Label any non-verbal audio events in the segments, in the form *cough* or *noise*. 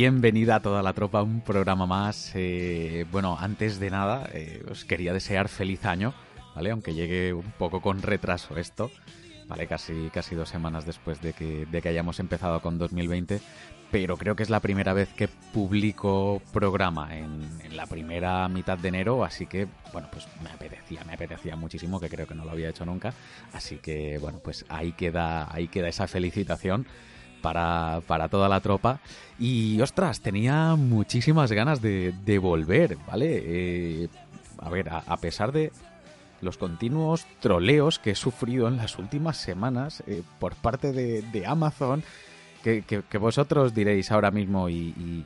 Bienvenida a toda la tropa un programa más. Eh, bueno, antes de nada, eh, os quería desear feliz año, ¿vale? Aunque llegue un poco con retraso esto, ¿vale? Casi, casi dos semanas después de que, de que hayamos empezado con 2020. Pero creo que es la primera vez que publico programa en, en la primera mitad de enero, así que, bueno, pues me apetecía, me apetecía muchísimo, que creo que no lo había hecho nunca. Así que, bueno, pues ahí queda, ahí queda esa felicitación para, para toda la tropa. Y ostras, tenía muchísimas ganas de, volver, ¿vale? Eh, a ver, a, pesar de los continuos troleos que he sufrido en las últimas semanas eh, por parte de, Amazon, que, vosotros diréis ahora mismo, y,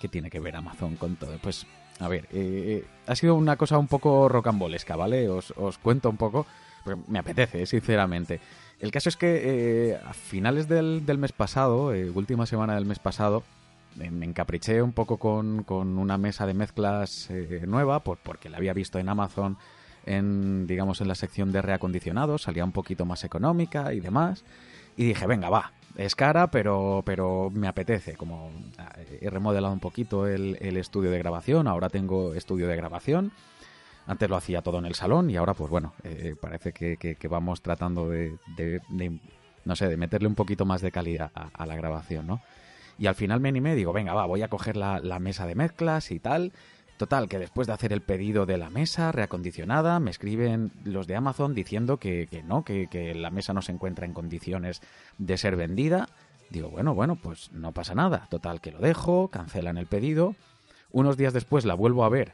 qué tiene que ver Amazon con todo? Pues, a ver, eh, ha sido una cosa un poco rocambolesca, ¿vale? Os, os cuento un poco, porque me apetece, sinceramente. El caso es que eh, a finales del, del mes pasado, eh, última semana del mes pasado, me encapriché un poco con, con una mesa de mezclas eh, nueva, por, porque la había visto en Amazon, en, digamos, en la sección de reacondicionados, salía un poquito más económica y demás. Y dije, venga, va, es cara, pero, pero me apetece. Como eh, he remodelado un poquito el, el estudio de grabación, ahora tengo estudio de grabación. Antes lo hacía todo en el salón y ahora, pues bueno, eh, parece que, vamos tratando de, no sé, de meterle un poquito más de calidad a, la grabación, ¿no? Y al final me animé y digo, venga, va, voy a coger la, mesa de mezclas y tal. Total, que después de hacer el pedido de la mesa reacondicionada, me escriben los de Amazon diciendo que, no, que la mesa no se encuentra en condiciones de ser vendida. Digo, bueno, bueno, pues no pasa nada. Total, que lo dejo, cancelan el pedido. Unos días después la vuelvo a ver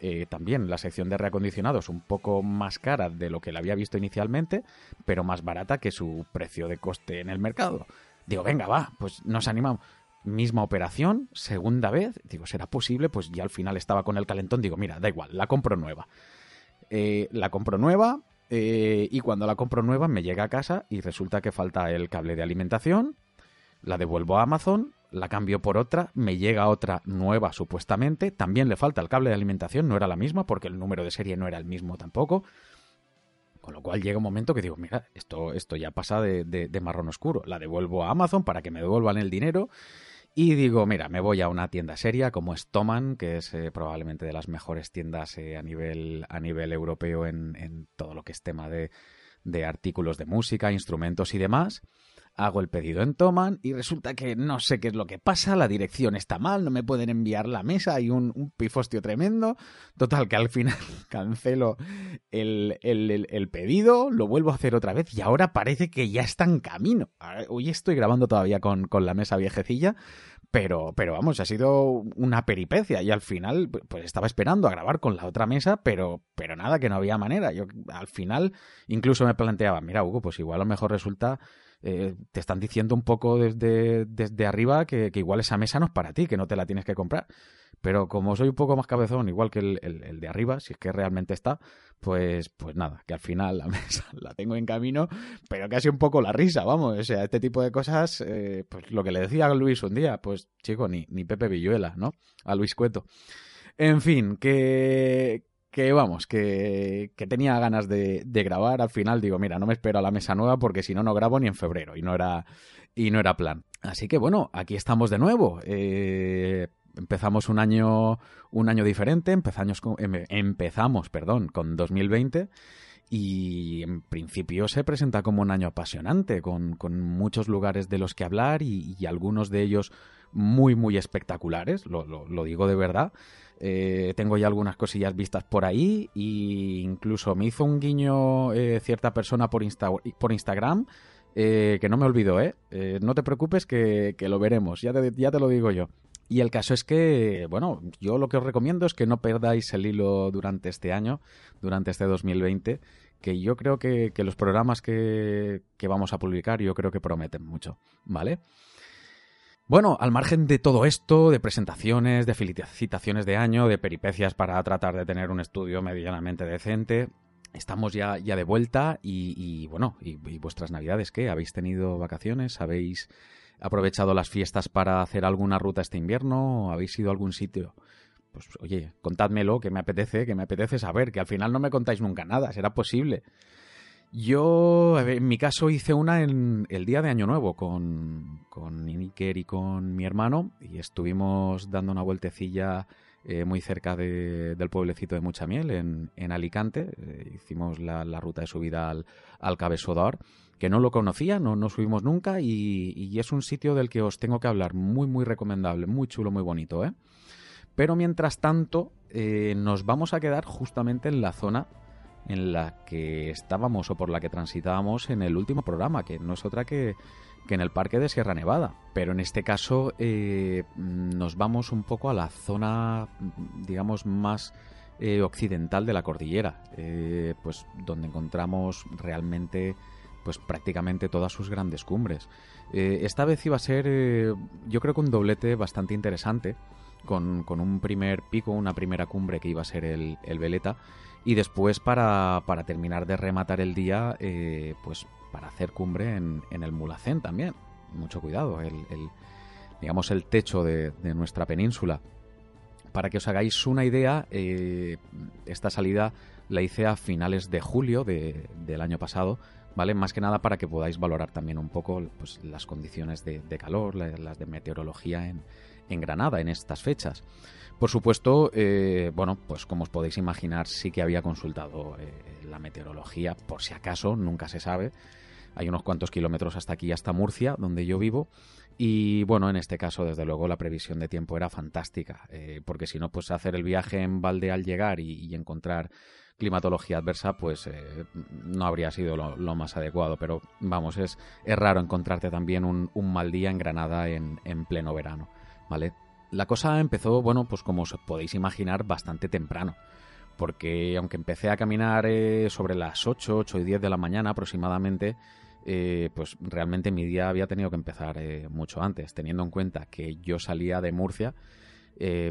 eh, también la sección de reacondicionados un poco más cara de lo que la había visto inicialmente, pero más barata que su precio de coste en el mercado. Digo, venga, va, pues nos animamos. Misma operación, segunda vez, digo, ¿será posible? Pues ya al final estaba con el calentón, digo, mira, da igual, la compro nueva. Eh, la compro nueva eh, y cuando la compro nueva me llega a casa y resulta que falta el cable de alimentación, la devuelvo a Amazon, la cambio por otra, me llega otra nueva supuestamente, también le falta el cable de alimentación, no era la misma porque el número de serie no era el mismo tampoco. Con lo cual llega un momento que digo, mira, esto, esto ya pasa de, de, marrón oscuro. La devuelvo a Amazon para que me devuelvan el dinero. Y digo, mira, me voy a una tienda seria como es Toman, que es eh, probablemente de las mejores tiendas eh, a, nivel, a nivel europeo en, en todo lo que es tema de, de artículos de música, instrumentos y demás hago el pedido en Toman y resulta que no sé qué es lo que pasa, la dirección está mal, no me pueden enviar la mesa, hay un, pifostio tremendo. Total, que al final *laughs* cancelo el, el, el, pedido, lo vuelvo a hacer otra vez y ahora parece que ya está en camino. Hoy estoy grabando todavía con, con la mesa viejecilla, pero, pero vamos, ha sido una peripecia y al final pues estaba esperando a grabar con la otra mesa, pero, pero nada, que no había manera. Yo al final incluso me planteaba, mira Hugo, pues igual a lo mejor resulta eh, te están diciendo un poco desde, desde arriba que, que, igual esa mesa no es para ti, que no te la tienes que comprar. Pero como soy un poco más cabezón, igual que el, el, de arriba, si es que realmente está, pues, pues nada, que al final la *laughs* mesa la tengo en camino, pero casi un poco la risa, vamos. O sea, este tipo de cosas, eh, pues lo que le decía a Luis un día, pues chico, ni, ni Pepe Villuela, ¿no? A Luis Cueto. En fin, que, que vamos, que, que tenía ganas de, de, grabar. Al final digo, mira, no me espero a la mesa nueva porque si no, no grabo ni en febrero y no era, y no era plan. Así que bueno, aquí estamos de nuevo. Eh, empezamos un año, un año diferente, empezamos con, em, empezamos, perdón, con 2020 y en principio se presenta como un año apasionante, con, con muchos lugares de los que hablar y, algunos de ellos muy, muy espectaculares, lo, lo digo de verdad. Eh, tengo ya algunas cosillas vistas por ahí e incluso me hizo un guiño eh, cierta persona por, Insta por Instagram eh, que no me olvido, ¿eh? no te preocupes que, lo veremos, ya te, lo digo yo. Y el caso es que, bueno, yo lo que os recomiendo es que no perdáis el hilo durante este año, durante este 2020, que yo creo que, los programas que vamos a publicar yo creo que prometen mucho, ¿vale? Bueno, al margen de todo esto, de presentaciones, de felicitaciones de año, de peripecias para tratar de tener un estudio medianamente decente, estamos ya, ya de vuelta y, bueno, y, vuestras navidades, ¿qué? ¿Habéis tenido vacaciones? ¿Habéis aprovechado las fiestas para hacer alguna ruta este invierno? ¿Habéis ido a algún sitio? Pues oye, contádmelo, que me apetece, que me apetece saber, que al final no me contáis nunca nada, será posible. Yo, en mi caso, hice una en el día de Año Nuevo con, con y con mi hermano y estuvimos dando una vueltecilla eh, muy cerca del pueblecito de Muchamiel, en, en Alicante. Eh, hicimos la, ruta de subida al, al Cabezodor, que no lo conocía, no, no subimos nunca y, es un sitio del que os tengo que hablar. Muy, muy recomendable, muy chulo, muy bonito. ¿eh? Pero mientras tanto, eh, nos vamos a quedar justamente en la zona en la que estábamos o por la que transitábamos en el último programa, que no es otra que, en el parque de Sierra Nevada. Pero en este caso eh, nos vamos un poco a la zona, digamos, más eh, occidental de la cordillera, eh, pues donde encontramos realmente pues prácticamente todas sus grandes cumbres. esta vez iba a ser, yo creo que un doblete bastante interesante, con, un primer pico, una primera cumbre que iba a ser el, el Veleta, y después para, para terminar de rematar el día, eh, pues para hacer cumbre en, en, el Mulacén también. Mucho cuidado, el, digamos el techo de, nuestra península. Para que os hagáis una idea, eh, esta salida la hice a finales de julio del año pasado, ¿vale? Más que nada para que podáis valorar también un poco pues, las condiciones de, calor, las de meteorología en, en Granada en estas fechas. Por supuesto, eh, bueno, pues como os podéis imaginar, sí que había consultado eh, la meteorología, por si acaso, nunca se sabe. Hay unos cuantos kilómetros hasta aquí, hasta Murcia, donde yo vivo. Y bueno, en este caso, desde luego, la previsión de tiempo era fantástica, eh, porque si no, pues hacer el viaje en balde al llegar y, encontrar climatología adversa, pues no habría sido lo, más adecuado. Pero vamos, es, es raro encontrarte también un, mal día en Granada en, en pleno verano, ¿vale? La cosa empezó, bueno, pues como os podéis imaginar, bastante temprano. Porque aunque empecé a caminar eh, sobre las 8, 8 y 10 de la mañana aproximadamente, eh, pues realmente mi día había tenido que empezar eh, mucho antes, teniendo en cuenta que yo salía de Murcia,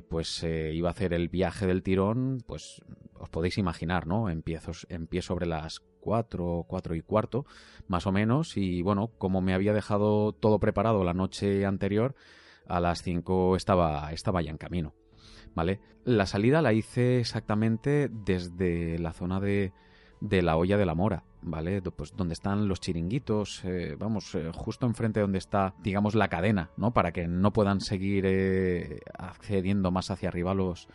pues iba a hacer el viaje del tirón, pues os podéis imaginar, ¿no? Empiezo, empiezo sobre las 4, 4 y cuarto, más o menos, y bueno, como me había dejado todo preparado la noche anterior, a las 5 estaba, estaba ya en camino. ¿Vale? La salida la hice exactamente desde la zona de, de la olla de la mora, ¿vale? Pues donde están los chiringuitos, eh, vamos, eh, justo enfrente donde está, digamos, la cadena, ¿no? Para que no puedan seguir eh, accediendo más hacia arriba los,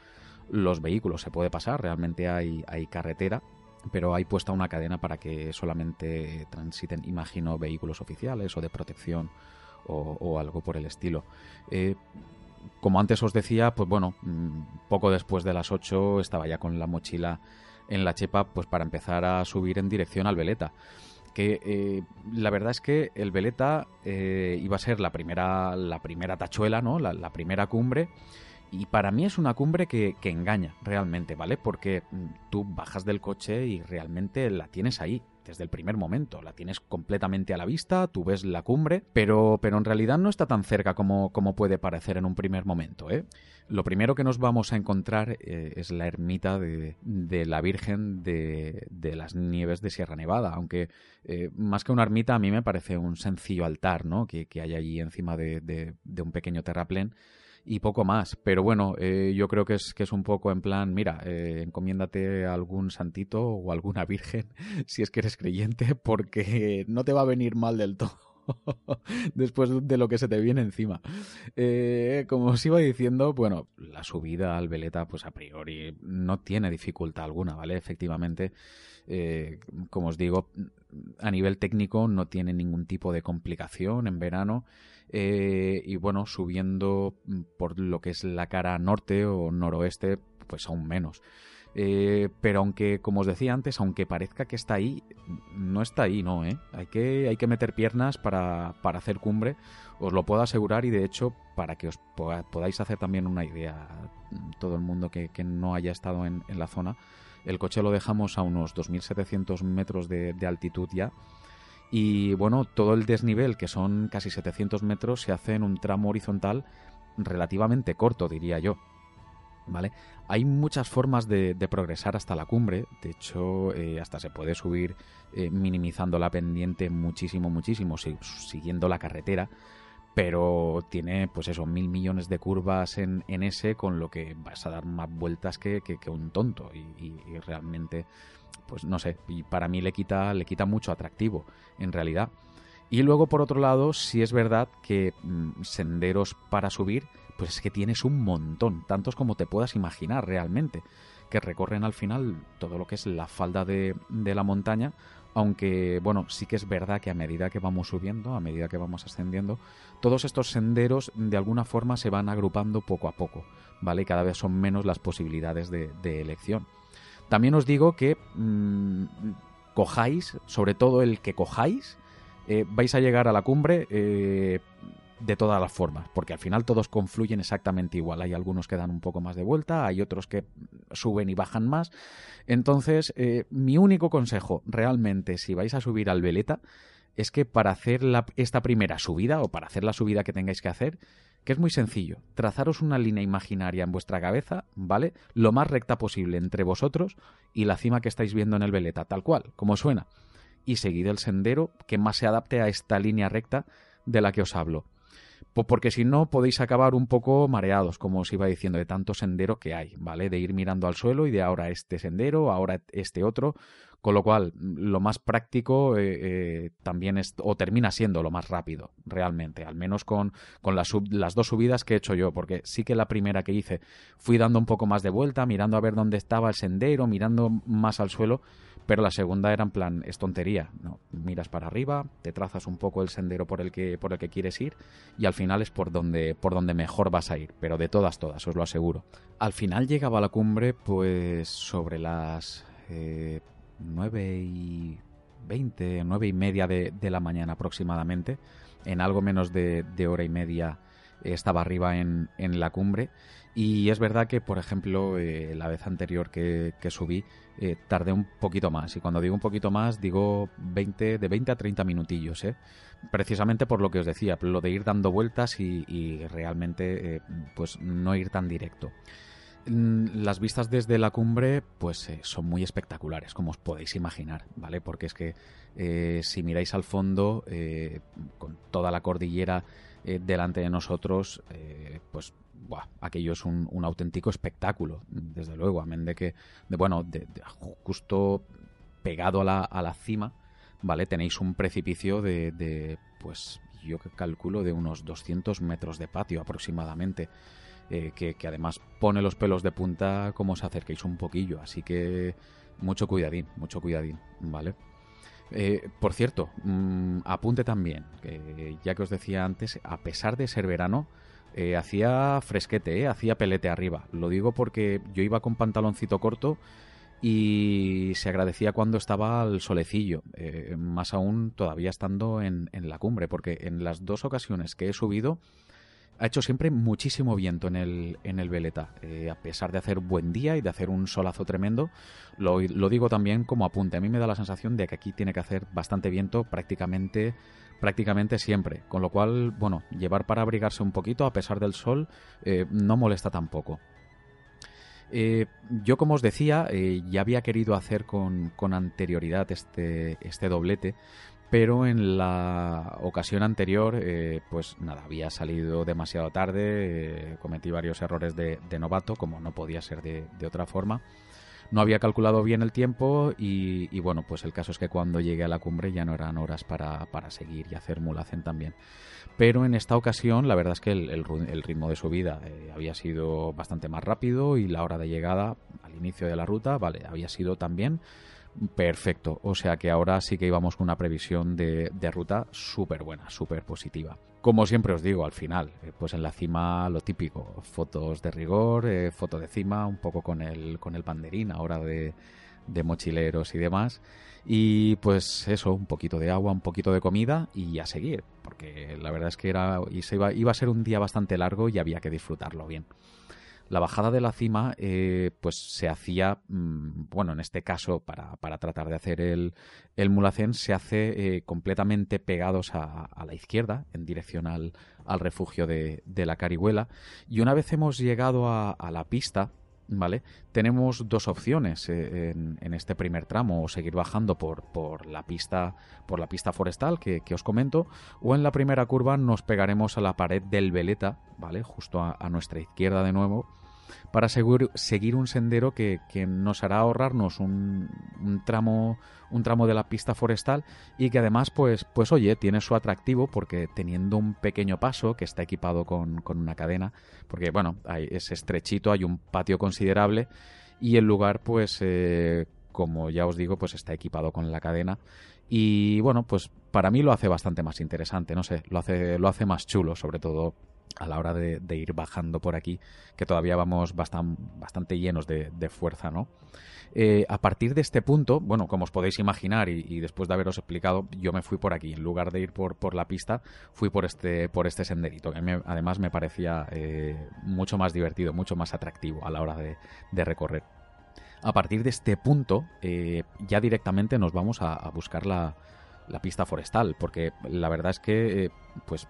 los vehículos. Se puede pasar, realmente hay, hay carretera, pero hay puesta una cadena para que solamente transiten, imagino, vehículos oficiales o de protección o, algo por el estilo. Como antes os decía, pues bueno, mm, poco después de las 8 estaba ya con la mochila en la chepa pues para empezar a subir en dirección al Veleta. Que eh, la verdad es que el Veleta eh, iba a ser la primera, la primera tachuela, ¿no? La, primera cumbre. Y para mí es una cumbre que, engaña realmente, ¿vale? Porque mm, tú bajas del coche y realmente la tienes ahí desde el primer momento. La tienes completamente a la vista, tú ves la cumbre, pero, pero en realidad no está tan cerca como, como puede parecer en un primer momento. ¿eh? Lo primero que nos vamos a encontrar eh, es la ermita de, la Virgen de, las Nieves de Sierra Nevada, aunque eh, más que una ermita a mí me parece un sencillo altar ¿no? que, hay allí encima de, de un pequeño terraplén y poco más. Pero bueno, eh, yo creo que es, que es un poco en plan, mira, eh, encomiéndate a algún santito o alguna virgen *laughs* si es que eres creyente, porque no te va a venir mal del todo. *laughs* después de lo que se te viene encima. Eh, como os iba diciendo, bueno, la subida al Veleta, pues a priori no tiene dificultad alguna, ¿vale? Efectivamente, como os digo, a nivel técnico no tiene ningún tipo de complicación en verano. Eh, y bueno, subiendo por lo que es la cara norte o noroeste, pues aún menos. Eh, pero aunque, como os decía antes, aunque parezca que está ahí, no está ahí, no, ¿eh? Hay que, hay que meter piernas para, para hacer cumbre, os lo puedo asegurar y de hecho, para que os podáis hacer también una idea, todo el mundo que, no haya estado en, en la zona, El coche lo dejamos a unos 2.700 metros de, altitud ya. Y bueno, todo el desnivel, que son casi 700 metros, se hace en un tramo horizontal relativamente corto, diría yo. ¿Vale? Hay muchas formas de, progresar hasta la cumbre. De hecho, eh, hasta se puede subir eh, minimizando la pendiente muchísimo, muchísimo, siguiendo la carretera pero tiene pues eso, mil millones de curvas en, en ese, con lo que vas a dar más vueltas que, que, un tonto y, realmente, pues no sé, y para mí le quita, le quita mucho atractivo en realidad. Y luego por otro lado, si es verdad que mm, senderos para subir, pues es que tienes un montón, tantos como te puedas imaginar realmente, que recorren al final todo lo que es la falda de, de la montaña, aunque bueno, sí que es verdad que a medida que vamos subiendo, a medida que vamos ascendiendo, todos estos senderos de alguna forma se van agrupando poco a poco, ¿vale? Y cada vez son menos las posibilidades de, elección. También os digo que mm, cojáis, sobre todo el que cojáis, eh, vais a llegar a la cumbre eh, de todas las formas, porque al final todos confluyen exactamente igual. Hay algunos que dan un poco más de vuelta, hay otros que suben y bajan más. Entonces, eh, mi único consejo realmente, si vais a subir al Veleta, es que para hacer esta primera subida o para hacer la subida que tengáis que hacer, que es muy sencillo, trazaros una línea imaginaria en vuestra cabeza, ¿vale? Lo más recta posible entre vosotros y la cima que estáis viendo en el Veleta, tal cual, como suena. Y seguid el sendero que más se adapte a esta línea recta de la que os hablo porque si no podéis acabar un poco mareados, como os iba diciendo, de tanto sendero que hay, ¿vale? De ir mirando al suelo y de ahora este sendero, ahora este otro, con lo cual lo más práctico eh, eh, también es, o termina siendo lo más rápido, realmente, al menos con, con las, las dos subidas que he hecho yo, porque sí que la primera que hice fui dando un poco más de vuelta, mirando a ver dónde estaba el sendero, mirando más al suelo, pero la segunda era en plan, es tontería, ¿no? Miras para arriba, te trazas un poco el sendero por el que, por el que quieres ir y al final es por donde, por donde mejor vas a ir, pero de todas, todas, os lo aseguro. Al final llegaba a la cumbre pues sobre las eh, 9 y 20, 9 y media de, la mañana aproximadamente, en algo menos de, hora y media estaba arriba en, en la cumbre y es verdad que, por ejemplo, eh, la vez anterior que, subí, eh, tardé un poquito más. Y cuando digo un poquito más, digo 20, de 20 a 30 minutillos, ¿eh? Precisamente por lo que os decía, lo de ir dando vueltas y, realmente, pues, no ir tan directo. Mm, las vistas desde la cumbre, pues, son muy espectaculares, como os podéis imaginar, ¿vale? Porque es que si miráis al fondo, con toda la cordillera delante de nosotros, pues aquello es un, auténtico espectáculo, desde luego, amén de que, de, bueno, de, justo pegado a la, a la, cima, ¿vale? Tenéis un precipicio de, pues yo que calculo de unos 200 metros de patio aproximadamente, eh, que, además pone los pelos de punta como os acerquéis un poquillo, así que mucho cuidadín, mucho cuidadín, ¿vale? Eh, por cierto, mm, apunte también, ya que os decía antes, a pesar de ser verano, eh, hacía fresquete, eh, hacía pelete arriba. Lo digo porque yo iba con pantaloncito corto y se agradecía cuando estaba al solecillo, eh, más aún todavía estando en, la cumbre, porque en las dos ocasiones que he subido ha hecho siempre muchísimo viento en el, en el Veleta, a pesar de hacer buen día y de hacer un solazo tremendo, lo, lo digo también como apunte, a mí me da la sensación de que aquí tiene que hacer bastante viento prácticamente prácticamente siempre, con lo cual, bueno, llevar para abrigarse un poquito a pesar del sol eh, no molesta tampoco. Eh, yo, como os decía, eh, ya había querido hacer con, con anterioridad este, este, doblete, pero en la ocasión anterior, pues nada, había salido demasiado tarde, cometí varios errores de, novato, como no podía ser de otra forma no había calculado bien el tiempo y, bueno, pues el caso es que cuando llegué a la cumbre ya no eran horas para, seguir y hacer mulacen también. Pero en esta ocasión la verdad es que el, ritmo de subida eh, había sido bastante más rápido y la hora de llegada al inicio de la ruta, vale, había sido también perfecto. O sea que ahora sí que íbamos con una previsión de, ruta súper buena, súper positiva. Como siempre os digo, al final, eh, pues en la cima lo típico, fotos de rigor, eh, foto de cima, un poco con el, con el banderín ahora de, mochileros y demás. Y pues eso, un poquito de agua, un poquito de comida y a seguir, porque la verdad es que era, y iba, iba a ser un día bastante largo y había que disfrutarlo bien. La bajada de la cima, eh, pues se hacía, mm, bueno, en este caso, para, para tratar de hacer el, el mulacén, se hace eh, completamente pegados a, a, la izquierda, en dirección al, al refugio de, de, la Carihuela. Y una vez hemos llegado a, a la pista, ¿vale? Tenemos dos opciones eh, en, en, este primer tramo, o seguir bajando por, por, la pista por la pista forestal que, que, os comento, o en la primera curva nos pegaremos a la pared del Veleta, ¿vale? Justo a, a nuestra izquierda de nuevo, para seguir, seguir un sendero que, que, nos hará ahorrarnos un, tramo un tramo de la pista forestal y que además pues pues oye tiene su atractivo porque teniendo un pequeño paso que está equipado con, con una cadena porque bueno hay, es estrechito hay un patio considerable y el lugar pues eh, como ya os digo pues está equipado con la cadena y bueno pues para mí lo hace bastante más interesante no sé lo hace lo hace más chulo sobre todo a la hora de, ir bajando por aquí, que todavía vamos bastan, bastante llenos de, fuerza, ¿no? Eh, a partir de este punto, bueno, como os podéis imaginar y, después de haberos explicado, yo me fui por aquí. En lugar de ir por, por la pista, fui por este, por este senderito, que además me parecía eh, mucho más divertido, mucho más atractivo a la hora de, de recorrer. A partir de este punto, eh, ya directamente nos vamos a, a buscar la, la, pista forestal, porque la verdad es que, pues,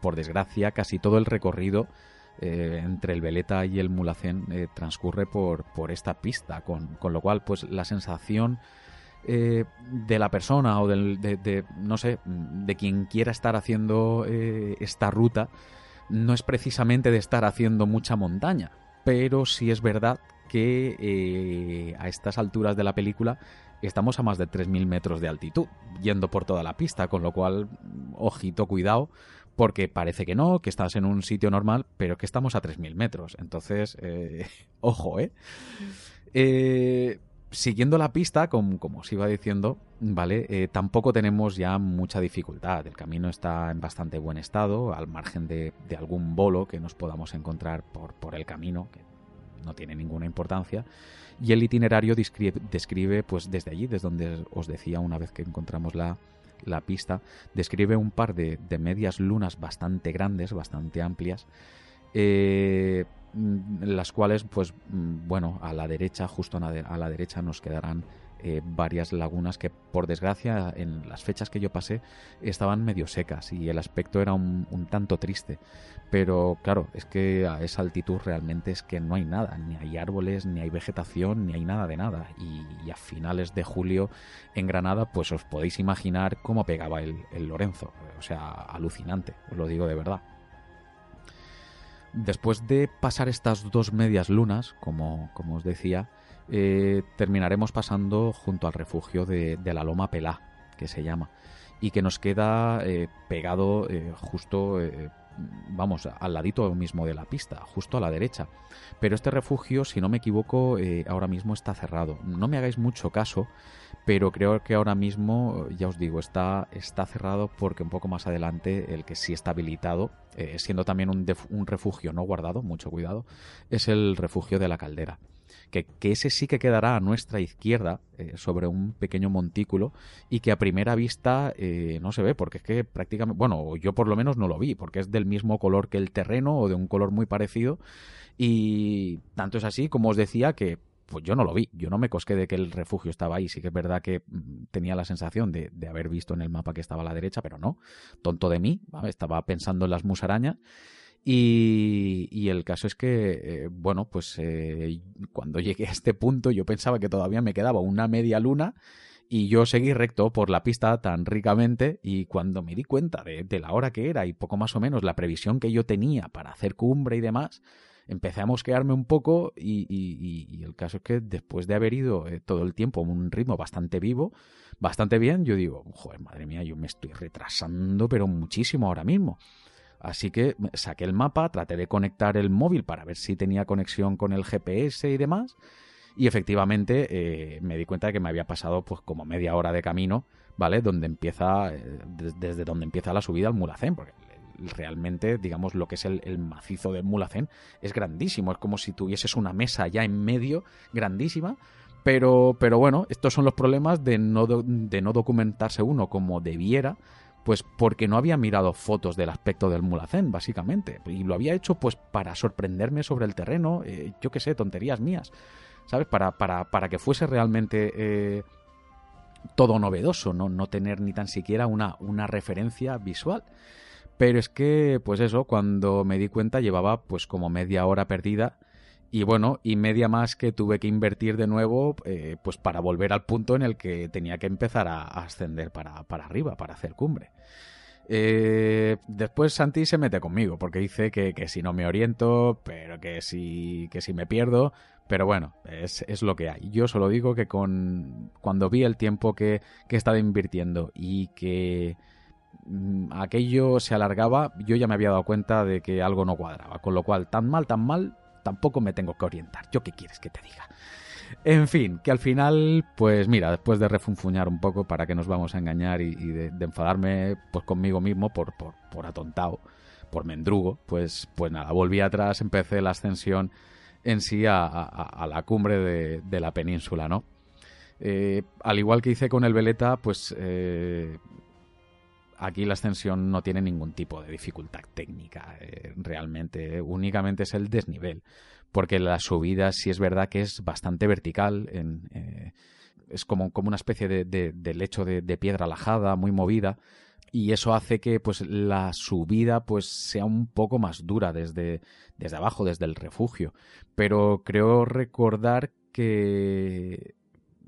por desgracia, casi todo el recorrido eh, entre el Veleta y el Mulacén eh, transcurre por, por esta pista, con, con, lo cual, pues la sensación eh, de la persona o del, de, no sé, de quien quiera estar haciendo esta ruta, no es precisamente de estar haciendo mucha montaña, pero sí es verdad que a estas alturas de la película estamos a más de 3.000 metros de altitud, yendo por toda la pista, con lo cual, ojito, cuidado, porque parece que no, que estás en un sitio normal, pero que estamos a 3.000 metros. Entonces, eh, *laughs* ojo, ¿eh? eh siguiendo la pista, como, como, os iba diciendo, ¿vale? Eh, tampoco tenemos ya mucha dificultad. El camino está en bastante buen estado, al margen de, de algún bolo que nos podamos encontrar por, por, el camino, que no tiene ninguna importancia. Y el itinerario describe, describe, pues desde allí, desde donde os decía una vez que encontramos la, la pista, describe un par de, de, medias lunas bastante grandes, bastante amplias, eh, las cuales, pues, bueno, a la derecha, justo a la derecha nos quedarán eh, varias lagunas que, por desgracia, en las fechas que yo pasé, estaban medio secas y el aspecto era un, tanto triste. Pero claro, es que a esa altitud realmente es que no hay nada, ni hay árboles, ni hay vegetación, ni hay nada de nada. Y, y a finales de julio en Granada, pues os podéis imaginar cómo pegaba el, el Lorenzo. O sea, alucinante, os lo digo de verdad. Después de pasar estas dos medias lunas, como, como os decía, eh, terminaremos pasando junto al refugio de, la Loma Pelá, que se llama, y que nos queda eh, pegado eh, justo, eh, vamos, al ladito mismo de la pista, justo a la derecha. Pero este refugio, si no me equivoco, eh, ahora mismo está cerrado. No me hagáis mucho caso, pero creo que ahora mismo, ya os digo, está, está cerrado porque un poco más adelante el que sí está habilitado, eh, siendo también un, un, refugio no guardado, mucho cuidado, es el refugio de la caldera. Que, ese sí que quedará a nuestra izquierda, eh, sobre un pequeño montículo, y que a primera vista eh, no se ve, porque es que prácticamente, bueno, yo por lo menos no lo vi, porque es del mismo color que el terreno o de un color muy parecido, y tanto es así, como os decía, que pues yo no lo vi, yo no me cosqué de que el refugio estaba ahí, sí que es verdad que mm, tenía la sensación de, haber visto en el mapa que estaba a la derecha, pero no, tonto de mí, estaba pensando en las musarañas y, el caso es que, eh, bueno, pues eh, cuando *laughs* llegué a este punto yo pensaba que todavía me quedaba una media luna y yo seguí recto por la pista tan ricamente y cuando me di cuenta de, de la hora que era y poco más o menos la previsión que yo tenía para hacer cumbre y demás, empecé a mosquearme un poco y, y, y, el caso es que después de haber ido eh, todo el tiempo a un ritmo bastante vivo, bastante bien, yo digo, joder, madre mía, yo me estoy retrasando pero muchísimo ahora mismo. Así que saqué el mapa, traté de conectar el móvil para ver si tenía conexión con el GPS y demás. Y efectivamente eh, me di cuenta de que me había pasado pues como media hora de camino, ¿vale? Donde empieza, eh, desde donde empieza la subida al Mulacén, porque realmente, digamos, lo que es el, el, macizo del Mulacén es grandísimo. Es como si tuvieses una mesa ya en medio, grandísima. Pero, pero bueno, estos son los problemas de no, de no documentarse uno como debiera Pues porque no había mirado fotos del aspecto del mulacén, básicamente. Y lo había hecho pues para sorprenderme sobre el terreno, eh, yo qué sé, tonterías mías. ¿Sabes? Para, para, para que fuese realmente eh, todo novedoso, ¿no? no tener ni tan siquiera una, una referencia visual. Pero es que, pues eso, cuando me di cuenta llevaba pues como media hora perdida y bueno, y media más que tuve que invertir de nuevo, eh, pues para volver al punto en el que tenía que empezar a, ascender para, para, arriba, para hacer cumbre. Eh, después Santi se mete conmigo, porque dice que, que, si no me oriento, pero que si, que si me pierdo, pero bueno, es, es, lo que hay. Yo solo digo que con cuando vi el tiempo que, que he estado invirtiendo y que mm, aquello se alargaba, yo ya me había dado cuenta de que algo no cuadraba. Con lo cual, tan mal, tan mal, tampoco me tengo que orientar. ¿Yo qué quieres que te diga? En fin, que al final, pues mira, después de refunfuñar un poco para que nos vamos a engañar y, de, enfadarme pues conmigo mismo por, por, por atontado, por mendrugo, pues, pues nada, volví atrás, empecé la ascensión en sí a, la cumbre de, de, la península, ¿no? Eh, al igual que hice con el Veleta, pues eh, aquí la ascensión no tiene ningún tipo de dificultad técnica, eh, realmente, únicamente es el desnivel, porque la subida sí es verdad que es bastante vertical, eh, es como, como, una especie de, lecho de, de, piedra lajada, muy movida, y eso hace que pues la subida pues sea un poco más dura desde, desde abajo, desde el refugio. Pero creo recordar que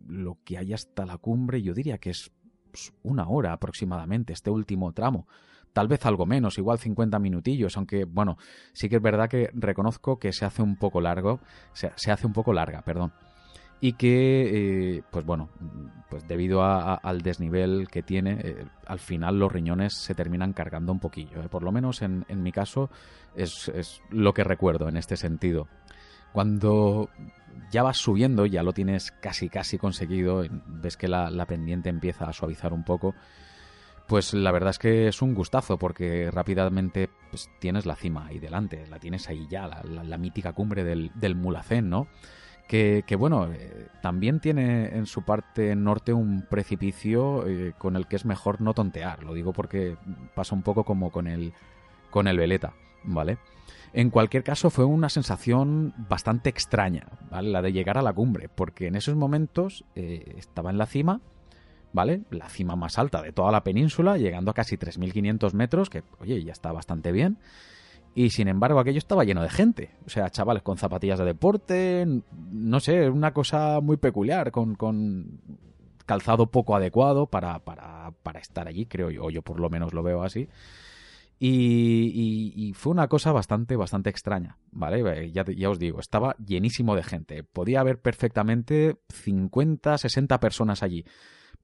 lo que hay hasta la cumbre, yo diría que es pues, una hora aproximadamente, este último tramo. Tal vez algo menos, igual 50 minutillos, aunque bueno, sí que es verdad que reconozco que se hace un poco largo, se, hace un poco larga, perdón. Y que, eh, pues bueno, pues debido al desnivel que tiene, eh, al final los riñones se terminan cargando un poquillo. Eh. Por lo menos en, en mi caso es, es lo que recuerdo en este sentido. Cuando ya vas subiendo, ya lo tienes casi casi conseguido, ves que la, pendiente empieza a suavizar un poco, pues la verdad es que es un gustazo porque rápidamente pues, tienes la cima ahí delante, la tienes ahí ya, la, mítica cumbre del, del Mulacén, ¿no? Que, que, bueno, eh, también tiene en su parte norte un precipicio eh, con el que es mejor no tontear, lo digo porque pasa un poco como con el, con el Veleta, ¿vale? En cualquier caso, fue una sensación bastante extraña, ¿vale? La de llegar a la cumbre, porque en esos momentos eh, estaba en la cima, ¿vale? La cima más alta de toda la península, llegando a casi 3.500 metros, que, oye, ya está bastante bien. Y sin embargo, aquello estaba lleno de gente. O sea, chavales con zapatillas de deporte, no sé, una cosa muy peculiar, con, con calzado poco adecuado para, para, para estar allí, creo yo, o yo por lo menos lo veo así. Y, fue una cosa bastante, bastante extraña, ¿vale? Ya, ya, os digo, estaba llenísimo de gente. Podía haber perfectamente 50, 60 personas allí.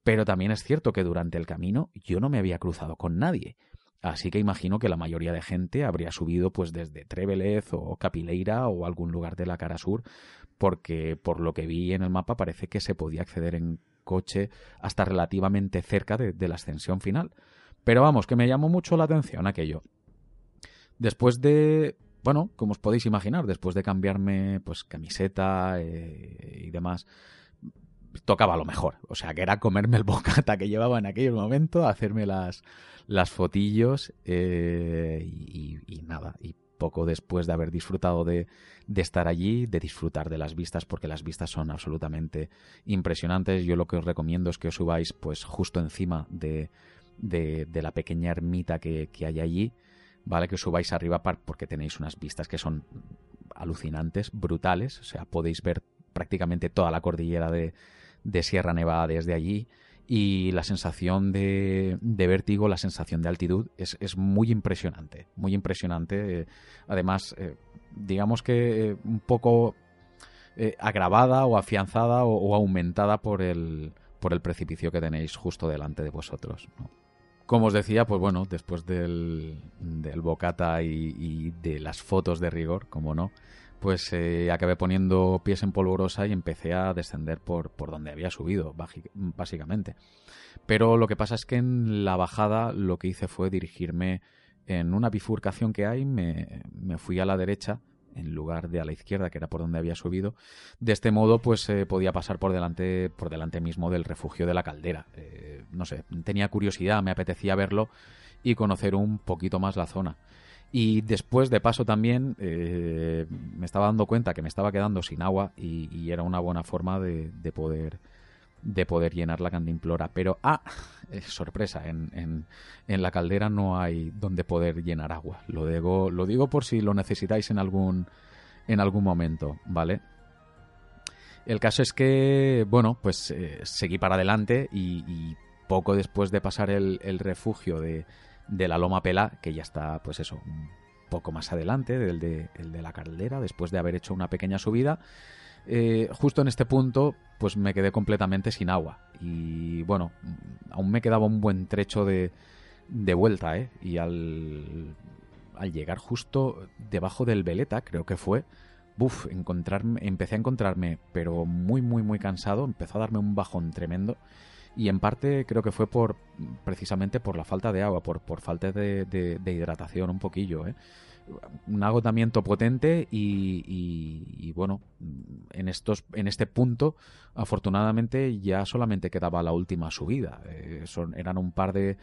Pero también es cierto que durante el camino yo no me había cruzado con nadie. Así que imagino que la mayoría de gente habría subido pues desde Trevelez o Capileira o algún lugar de la cara sur, porque por lo que vi en el mapa parece que se podía acceder en coche hasta relativamente cerca de la ascensión final. Pero vamos, que me llamó mucho la atención aquello. Después de, bueno, como os podéis imaginar, después de cambiarme pues camiseta eh, y demás, tocaba lo mejor. O sea, que era comerme el bocata que llevaba en aquel momento, hacerme las, las fotillos eh, y, y, nada. Y poco después de haber disfrutado de, de, estar allí, de disfrutar de las vistas, porque las vistas son absolutamente impresionantes. Yo lo que os recomiendo es que os subáis pues justo encima de de, la pequeña ermita que, hay allí, ¿vale? Que subáis arriba porque tenéis unas vistas que son alucinantes, brutales, o sea, podéis ver prácticamente toda la cordillera de, Sierra Nevada desde allí y la sensación de, de vértigo, la sensación de altitud es, es muy impresionante, muy impresionante. Además, eh, digamos que eh, un poco eh, agravada o afianzada o, aumentada por el, por el precipicio que tenéis justo delante de vosotros. Como os decía, pues bueno, después del, del bocata y, y, de las fotos de rigor, como no, pues eh, acabé poniendo pies en polvorosa y empecé a descender por, por donde había subido, básicamente. Pero lo que pasa es que en la bajada lo que hice fue dirigirme en una bifurcación que hay, me, me fui a la derecha en lugar de a la izquierda, que era por donde había subido. De este modo, pues eh, podía pasar por delante, por delante mismo del refugio de la caldera. Eh, no sé, tenía curiosidad, me apetecía verlo y conocer un poquito más la zona. Y después, de paso, también eh, me estaba dando cuenta que me estaba quedando sin agua y, era una buena forma de, poder de poder llenar la cantimplora. Pero, ah, sorpresa, en, en, la caldera no hay donde poder llenar agua. Lo digo, lo digo por si lo necesitáis en algún, en algún momento, ¿vale? El caso es que, bueno, pues eh, seguí para adelante y, poco después de pasar el refugio de, de la Loma Pela, que ya está, pues eso, un poco más adelante del de, el de la caldera, después de haber hecho una pequeña subida. Eh, justo en este punto, pues me quedé completamente sin agua. Y bueno, aún me quedaba un buen trecho de, de vuelta, ¿eh? Y al, al llegar justo debajo del Veleta, creo que fue, buf, encontrarme, empecé a encontrarme, pero muy, muy, muy cansado. Empezó a darme un bajón tremendo y en parte creo que fue por precisamente por la falta de agua, por, por falta de, hidratación un poquillo. ¿eh? Un agotamiento potente y, bueno, en, estos, en este punto afortunadamente ya solamente quedaba la última subida. Eh, eran un par de,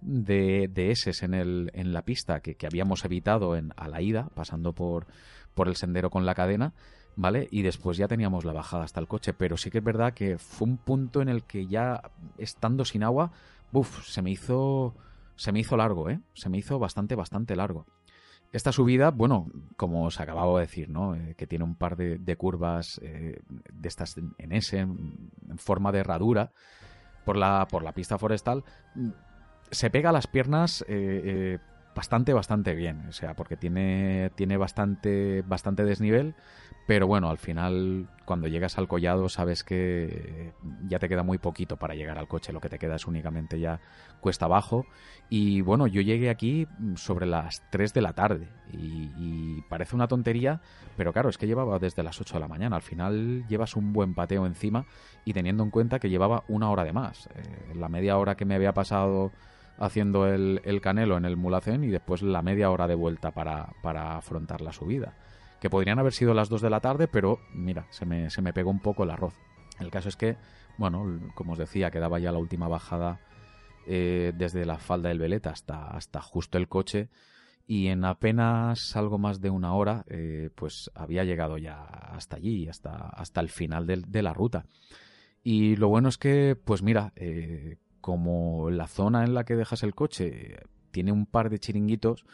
de, de S en, el, en la pista que, que habíamos evitado en, a la ida, pasando por, por el sendero con la cadena ¿vale? Y después ya teníamos la bajada hasta el coche, pero sí que es verdad que fue un punto en el que ya estando sin agua, uff, se me hizo se me hizo largo, ¿eh? Se me hizo bastante bastante largo. Esta subida, bueno, como os acababa de decir, ¿no? Eh, que tiene un par de, curvas eh, de estas en S, en, forma de herradura, por la, por la pista forestal, se pega a las piernas eh, bastante, bastante bien. O sea, porque tiene, tiene bastante, bastante desnivel. Pero bueno, al final, cuando llegas al collado, sabes que ya te queda muy poquito para llegar al coche. Lo que te queda es únicamente ya cuesta abajo. Y bueno, yo llegué aquí sobre las 3 de la tarde. Y, parece una tontería, pero claro, es que llevaba desde las 8 de la mañana. Al final llevas un buen pateo encima y teniendo en cuenta que llevaba una hora de más. Eh, la media hora que me había pasado haciendo el, canelo en el mulacén y después la media hora de vuelta para, para, afrontar la subida. Que podrían haber sido las 2 de la tarde, pero mira, se me, se me pegó un poco el arroz. El caso es que, bueno, como os decía, quedaba ya la última bajada eh, desde la falda del Veleta hasta, hasta justo el coche y en apenas algo más de una hora eh, pues había llegado ya hasta allí, hasta, hasta el final de, de, la ruta. Y lo bueno es que, pues mira, eh, como la zona en la que dejas el coche tiene un par de chiringuitos,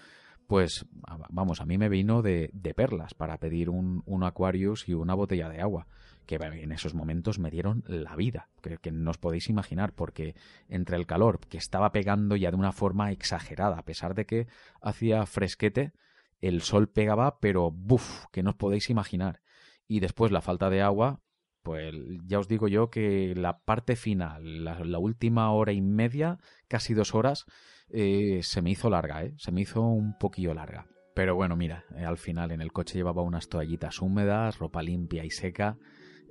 pues vamos, a mí me vino de, perlas para pedir un, un, Aquarius y una botella de agua, que en esos momentos me dieron la vida, que, que, no os podéis imaginar, porque entre el calor que estaba pegando ya de una forma exagerada, a pesar de que hacía fresquete, el sol pegaba, pero buf, que no os podéis imaginar. Y después la falta de agua, pues ya os digo yo que la parte final, la, última hora y media, casi dos horas, eh, se me hizo larga, ¿eh? Se me hizo un poquillo larga. Pero bueno, mira, eh, al final en el coche llevaba unas toallitas húmedas, ropa limpia y seca.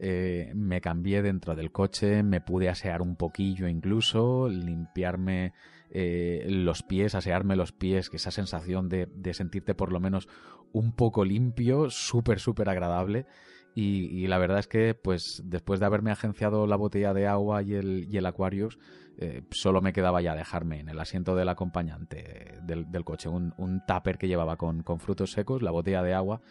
Eh, me cambié dentro del coche, me pude asear un poquillo incluso, limpiarme los pies, asearme los pies, que esa sensación de, de sentirte por lo menos un poco limpio, súper, súper agradable. Y, la verdad es que, pues, después de haberme agenciado la botella de agua y el, y el Aquarius, eh, solo me quedaba ya dejarme en el asiento del acompañante del, del coche un, un tupper que llevaba con, con, frutos secos, la botella de agua.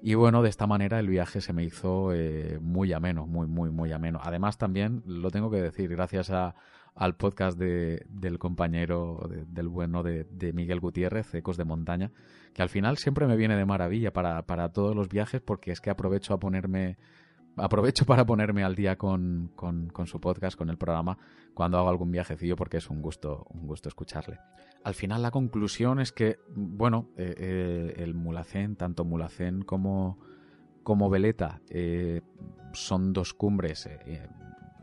Y bueno, de esta manera el viaje se me hizo eh, muy ameno, muy, muy, muy ameno. Además, también lo tengo que decir, gracias al podcast de, del compañero, del bueno de, de, Miguel Gutiérrez, Ecos de Montaña, que al final siempre me viene de maravilla para, para todos los viajes porque es que aprovecho a ponerme aprovecho para ponerme al día con, con, con, su podcast, con el programa, cuando hago algún viajecillo, porque es un gusto, un gusto escucharle. Al final la conclusión es que, bueno, eh, eh, el Mulacén, tanto Mulacén como, como Veleta, eh, son dos cumbres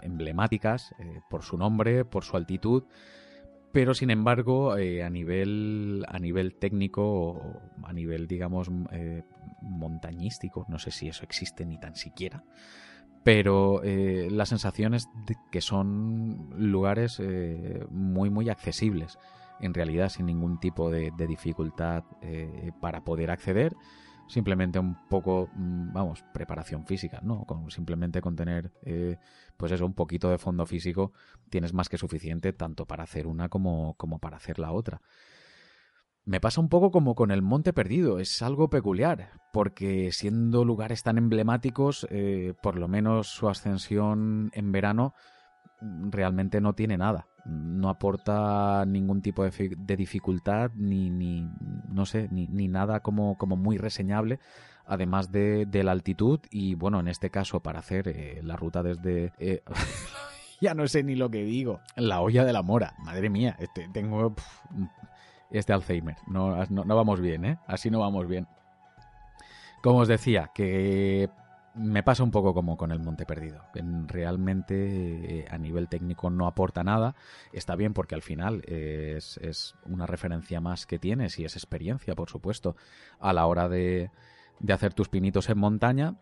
emblemáticas por su nombre, por su altitud, pero sin embargo eh, a nivel a nivel técnico a nivel digamos eh, montañístico no sé si eso existe ni tan siquiera pero la sensación es de que son lugares muy muy accesibles en realidad sin ningún tipo de, de dificultad para poder acceder simplemente un poco, mm, vamos, preparación física, ¿no? Simplemente con tener, eh, pues eso, un poquito de fondo físico, tienes más que suficiente tanto para hacer una como, como para hacer la otra. Me pasa un poco como con el Monte Perdido, es algo peculiar, porque siendo lugares tan emblemáticos, eh, por lo menos su ascensión en verano mm, realmente no tiene nada. No aporta ningún tipo de, dificultad ni, ni, no sé, ni, ni nada como, como, muy reseñable, además de, la altitud y, bueno, en este caso para hacer eh, la ruta desde... Eh, *laughs* ya no sé ni lo que digo. La olla de la mora, madre mía, este, tengo este Alzheimer. No, no, vamos bien, ¿eh? Así no vamos bien. Como os decía, que me pasa un poco como con el Monte Perdido. Realmente eh, a nivel técnico no aporta nada. Está bien porque al final es, es, una referencia más que tienes y es experiencia, por supuesto, a la hora de, de hacer tus pinitos en montaña.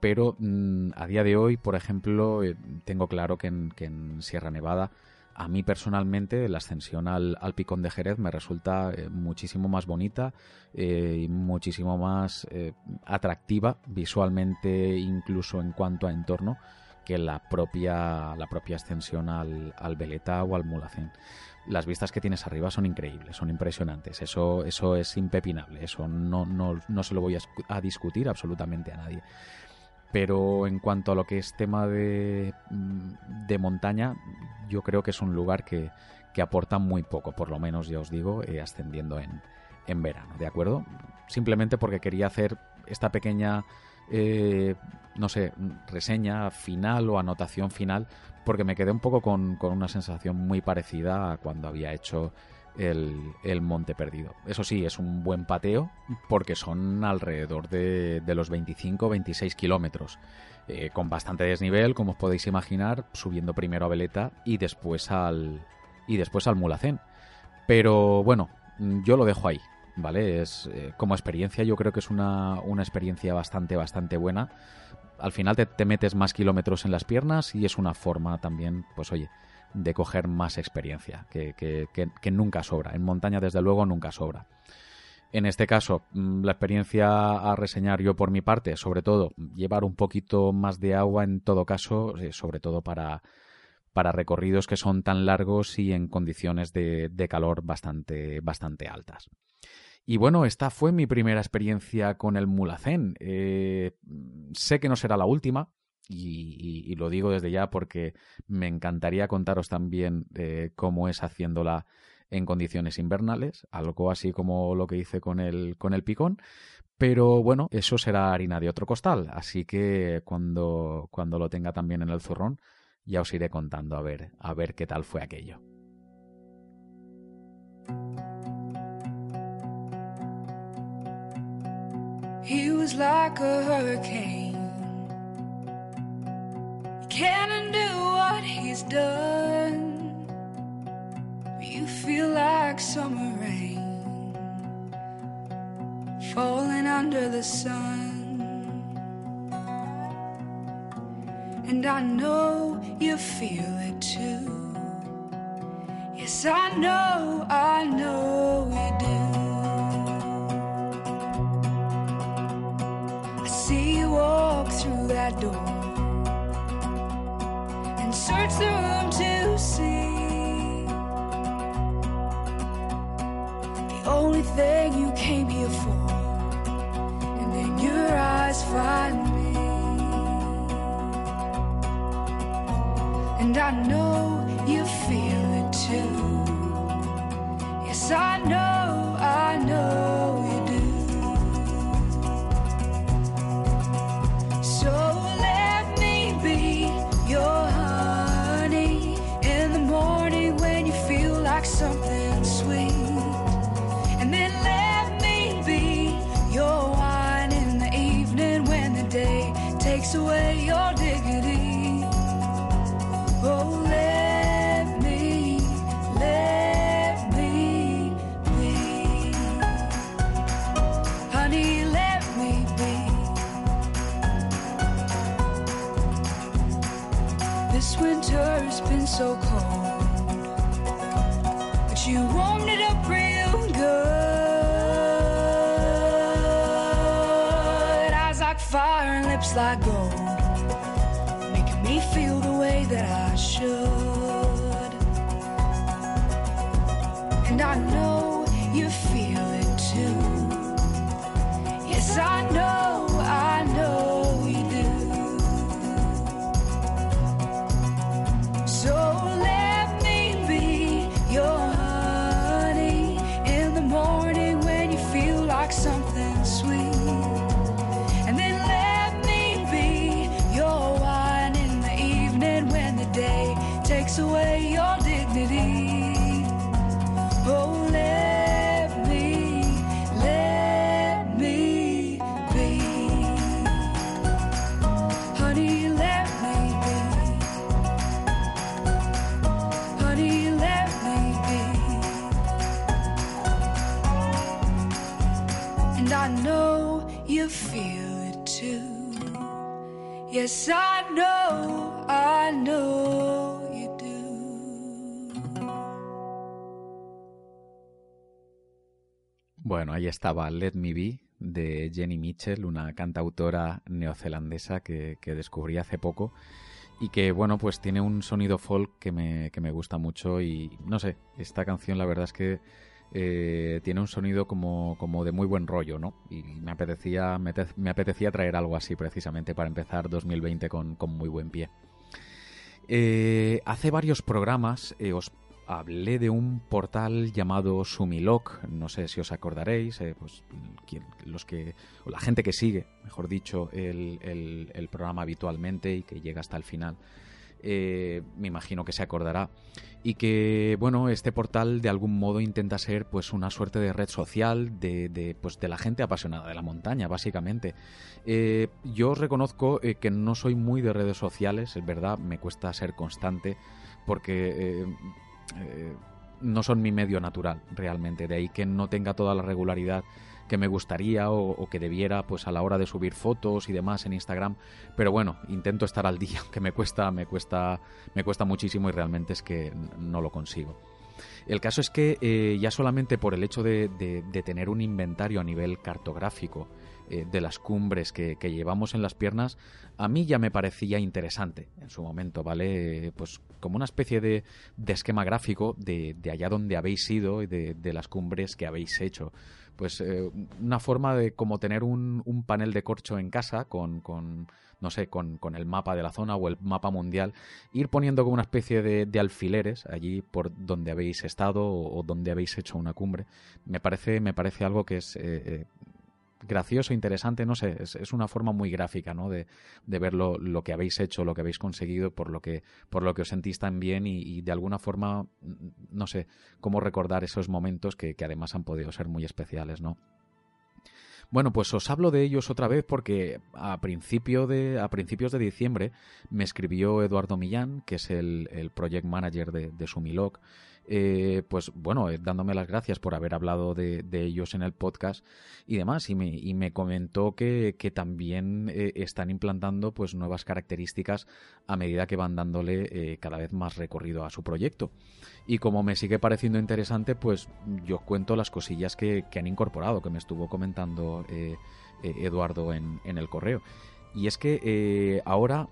Pero mm, a día de hoy, por ejemplo, eh, tengo claro que en Sierra Nevada a mí personalmente la ascensión al, Picón de Jerez me resulta eh, muchísimo más bonita eh, y muchísimo más atractiva visualmente incluso en cuanto a entorno que la propia, la propia ascensión al, al Veleta o al Mulacén. Las vistas que tienes arriba son increíbles, son impresionantes, eso, eso es impepinable, eso no, no, no se lo voy a discutir absolutamente a nadie pero en cuanto a lo que es tema de, mm, de montaña, yo creo que es un lugar que, que aporta muy poco, por lo menos ya os digo, eh, ascendiendo en, en, verano, ¿de acuerdo? Simplemente porque quería hacer esta pequeña, eh, no sé, reseña final o anotación final, porque me quedé un poco con, una sensación muy parecida a cuando había hecho el, Monte Perdido. Eso sí, es un buen pateo porque son alrededor de, los 25-26 kilómetros. Eh, con bastante desnivel, como os podéis imaginar, subiendo primero a Veleta y después al, y después al Mulacén. Pero bueno, yo lo dejo ahí, ¿vale? Es, eh, como experiencia yo creo que es una, una experiencia bastante, bastante buena. Al final te, te metes más kilómetros en las piernas y es una forma también, pues oye, de coger más experiencia, que, que, nunca sobra. En montaña, desde luego, nunca sobra. En este caso, mm, la experiencia a reseñar yo por mi parte, sobre todo, llevar un poquito más de agua en todo caso, eh, sobre todo para, para recorridos que son tan largos y en condiciones de, de calor bastante, bastante altas. Y bueno, esta fue mi primera experiencia con el Mulacén. Eh, sé que no será la última, y, lo digo desde ya porque me encantaría contaros también eh, cómo es haciéndola en condiciones invernales, algo así como lo que hice con el, con el picón. Pero bueno, eso será harina de otro costal, así que cuando, cuando lo tenga también en el zurrón, ya os iré contando a ver, a ver qué tal fue aquello. He was like a hurricane. You can't undo what he's done. You feel like summer rain falling under the sun. And I know you feel it too. Yes, I know, I know do. That door and search the room to see. The only thing you came here for, and then your eyes find me, and I know This winter's been so cold, but you warmed it up real good. I saw fire and lips like gold, making me feel the way that I should. And I know Yes, I know, I know you do. Bueno, ahí estaba Let Me Be de Jenny Mitchell, una cantautora neozelandesa que, que descubrí hace poco y que, bueno, pues tiene un sonido folk que me, que me gusta mucho y no sé, esta canción la verdad es que eh, tiene un sonido como, como de muy buen rollo, ¿no? Y me apetecía, me, te- me apetecía traer algo así precisamente para empezar 2020 con, con muy buen pie. Eh, hace varios programas eh, os hablé de un portal llamado Sumilok, no sé si os acordaréis, eh, pues los que, o la gente que sigue, mejor dicho, el- el programa habitualmente y que llega hasta el final, eh, me imagino que se acordará. Y que, bueno, este portal de algún modo intenta ser pues una suerte de red social de, pues, de la gente apasionada de la montaña, básicamente. Eh, yo os reconozco eh, que no soy muy de redes sociales, es verdad, me cuesta ser constante porque no son mi medio natural realmente, de ahí que no tenga toda la regularidad que me gustaría o, que debiera pues a la hora de subir fotos y demás en Instagram pero bueno intento estar al día *laughs* que me cuesta me cuesta me cuesta muchísimo y realmente es que no lo consigo el caso es que eh, ya solamente por el hecho de, tener un inventario a nivel cartográfico eh, de las cumbres que, llevamos en las piernas, a mí ya me parecía interesante en su momento, ¿vale? Pues como una especie de, esquema gráfico de, allá donde habéis ido y de las cumbres que habéis hecho. Pues eh, una forma de como tener un, un panel de corcho en casa con, con no sé, con, con el mapa de la zona o el mapa mundial, ir poniendo como una especie de, alfileres allí por donde habéis estado o, o donde habéis hecho una cumbre. Me parece, me parece algo que es eh, eh, gracioso, interesante, no sé, es, una forma muy gráfica, ¿no? De, ver lo, que habéis hecho, lo que habéis conseguido, por lo que, por lo que os sentís tan bien y, de alguna forma, mm, no sé, cómo recordar esos momentos que, además han podido ser muy especiales, ¿no? Bueno, pues os hablo de ellos otra vez porque a, principio de, a principios de diciembre me escribió Eduardo Millán, que es el, el project manager de, de Sumilog, eh, pues bueno, eh, dándome las gracias por haber hablado de, ellos en el podcast y demás, y me, y me comentó que, que también eh, están implantando pues nuevas características a medida que van dándole cada vez más recorrido a su proyecto. Y como me sigue pareciendo interesante, pues yo cuento las cosillas que, que han incorporado, que me estuvo comentando Eduardo en, en el correo. Y es que ahora,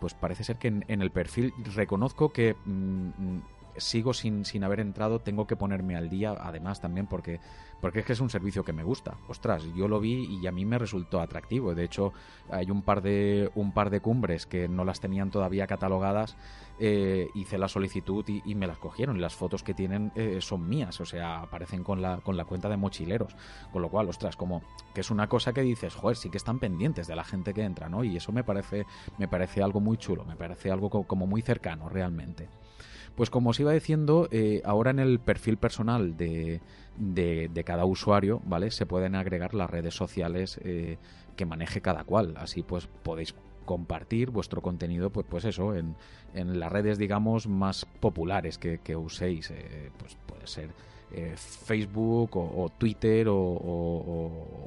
pues parece ser que en, en el perfil reconozco que mm, sigo sin, sin haber entrado, tengo que ponerme al día, además también porque, porque es que es un servicio que me gusta. Ostras, yo lo vi y a mí me resultó atractivo. De hecho, hay un par de, un par de cumbres que no las tenían todavía catalogadas. eh, hice la solicitud y, y me las cogieron. Y las fotos que tienen eh, son mías, o sea, aparecen con la, con la cuenta de mochileros. Con lo cual, ostras, como que es una cosa que dices, joder, sí que están pendientes de la gente que entra, ¿no? Y eso me parece, me parece algo muy chulo, me parece algo co- como muy cercano realmente. Pues como os iba diciendo, eh, ahora en el perfil personal de, de, cada usuario, ¿vale? Se pueden agregar las redes sociales eh, que maneje cada cual. Así pues podéis compartir vuestro contenido, pues, pues eso, en, en las redes, digamos, más populares que, que uséis. eh, pues puede ser eh, Facebook o, Twitter o-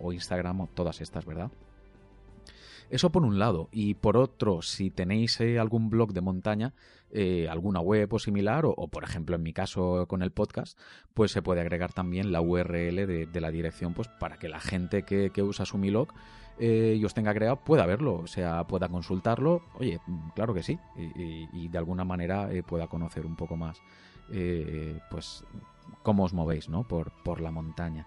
o Instagram o todas estas, ¿verdad? Eso por un lado. Y por otro, si tenéis eh, algún blog de montaña, eh, alguna web o similar, o, por ejemplo en mi caso con el podcast, pues se puede agregar también la URL de, la dirección pues para que la gente que, que usa Sumilog eh, y os tenga creado pueda verlo, o sea, pueda consultarlo. Oye, claro que sí, y, de alguna manera pueda conocer un poco más, pues, cómo os movéis, ¿no? Por, por la montaña.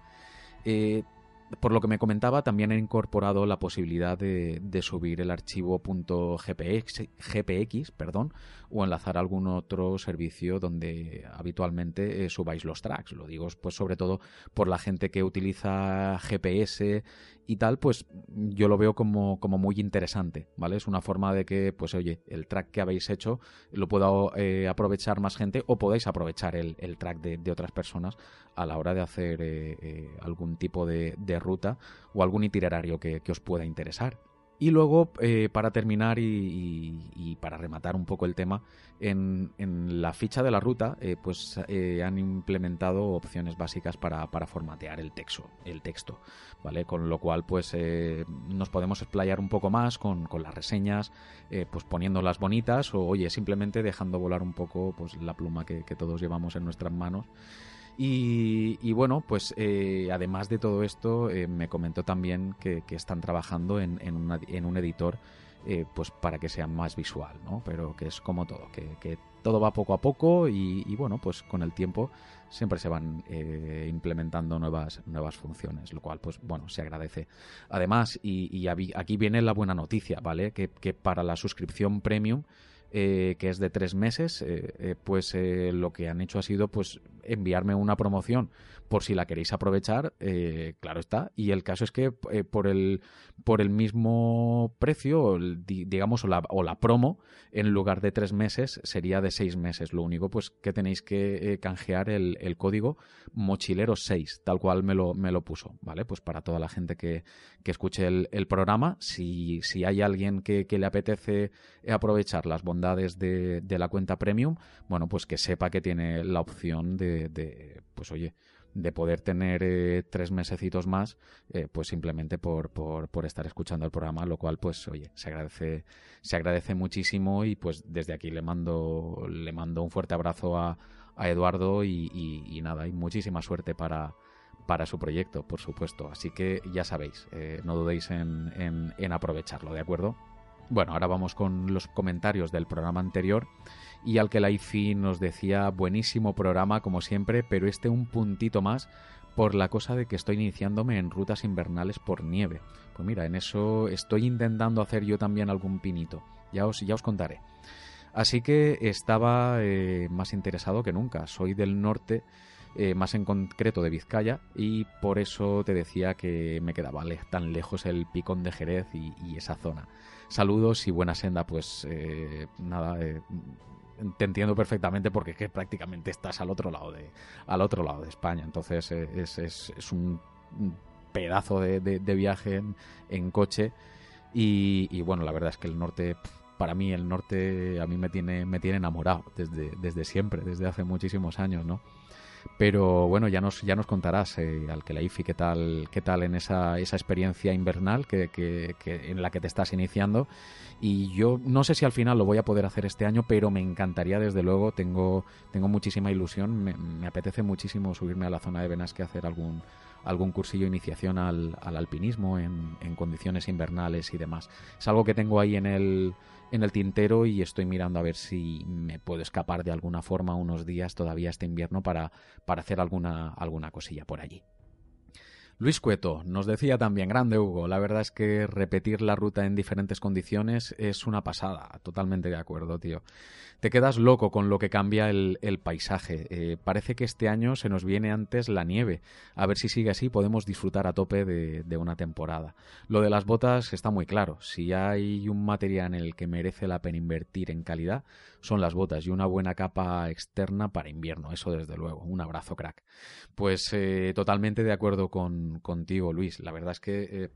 Por lo que me comentaba, también he incorporado la posibilidad de, subir el archivo .gpx, .gpx perdón, o enlazar algún otro servicio donde habitualmente eh, subáis los tracks. Lo digo pues sobre todo por la gente que utiliza GPS y tal, pues yo lo veo como, como muy interesante, ¿vale? Es una forma de que, pues oye, el track que habéis hecho lo pueda eh, aprovechar más gente o podáis aprovechar el, track de, otras personas a la hora de hacer eh, eh, algún tipo de, ruta o algún itinerario que, os pueda interesar. Y luego, eh, para terminar y, para rematar un poco el tema, en, la ficha de la ruta, pues han implementado opciones básicas para, formatear el texto, el texto, ¿vale? Con lo cual, pues nos podemos explayar un poco más con, las reseñas, pues poniéndolas bonitas o, oye, simplemente dejando volar un poco pues la pluma que todos llevamos en nuestras manos. Y, bueno, pues eh, además de todo esto, eh, me comentó también que, están trabajando en, un editor eh, pues para que sea más visual, ¿no? Pero que es como todo, que, todo va poco a poco y, bueno, pues con el tiempo siempre se van implementando nuevas, nuevas funciones, lo cual pues bueno, se agradece. Además, y, aquí viene la buena noticia, ¿vale? Que, para la suscripción premium que es de tres meses, pues lo que han hecho ha sido pues enviarme una promoción por si la queréis aprovechar, eh, claro está. Y el caso es que eh, por el por el mismo precio, digamos, o la, o la promo, en lugar de tres meses, sería de seis meses. Lo único, pues, que tenéis que eh, canjear el, el, código mochilero6, tal cual me lo, me lo puso, ¿vale? Pues para toda la gente que, que escuche el, programa, si, si hay alguien que, le apetece aprovechar las bondades de, de la cuenta premium, bueno, pues que sepa que tiene la opción de, pues oye, de poder tener eh, tres mesecitos más, eh, pues simplemente por, por, estar escuchando el programa, lo cual, pues, oye, se agradece, se agradece muchísimo y pues desde aquí le mando, le mando un fuerte abrazo a, Eduardo y, nada, y muchísima suerte para, para su proyecto, por supuesto. Así que ya sabéis, eh, no dudéis en, en, en aprovecharlo, ¿de acuerdo? Bueno, ahora vamos con los comentarios del programa anterior y al que la IFI nos decía buenísimo programa como siempre, pero este un puntito más por la cosa de que estoy iniciándome en rutas invernales por nieve. Pues mira, en eso estoy intentando hacer yo también algún pinito. Ya os, ya os contaré. Así que estaba eh, más interesado que nunca. Soy del norte, eh, más en concreto de Vizcaya, y por eso te decía que me quedaba tan lejos el picón de Jerez y, y esa zona. Saludos y buena senda, pues eh, nada, eh, te entiendo perfectamente porque es que prácticamente estás al otro lado de, al otro lado de España. Entonces eh, es, es, es un pedazo de, de, viaje en, en coche. Y, y, bueno, la verdad es que el norte, para mí, el norte a mí me tiene, me tiene enamorado desde, desde siempre, desde hace muchísimos años, ¿no? Pero bueno, ya nos, ya nos contarás, eh, al que la IFI, qué tal, qué tal en esa, esa experiencia invernal que, en la que te estás iniciando. Y yo no sé si al final lo voy a poder hacer este año, pero me encantaría, desde luego, tengo, tengo muchísima ilusión, me, apetece muchísimo subirme a la zona de Benasque a hacer algún, algún cursillo iniciación al, al alpinismo en, en, condiciones invernales y demás. Es algo que tengo ahí en el, en el tintero y estoy mirando a ver si me puedo escapar de alguna forma unos días todavía este invierno para, para hacer alguna, alguna cosilla por allí. Luis Cueto nos decía también, grande Hugo, la verdad es que repetir la ruta en diferentes condiciones es una pasada, totalmente de acuerdo, tío. Te quedas loco con lo que cambia el, paisaje. Eh, parece que este año se nos viene antes la nieve. A ver si sigue así, podemos disfrutar a tope de, de una temporada. Lo de las botas está muy claro. Si hay un material en el que merece la pena invertir en calidad, son las botas y una buena capa externa para invierno, eso desde luego. Un abrazo, crack. Pues eh, totalmente de acuerdo con, contigo, Luis. La verdad es que eh,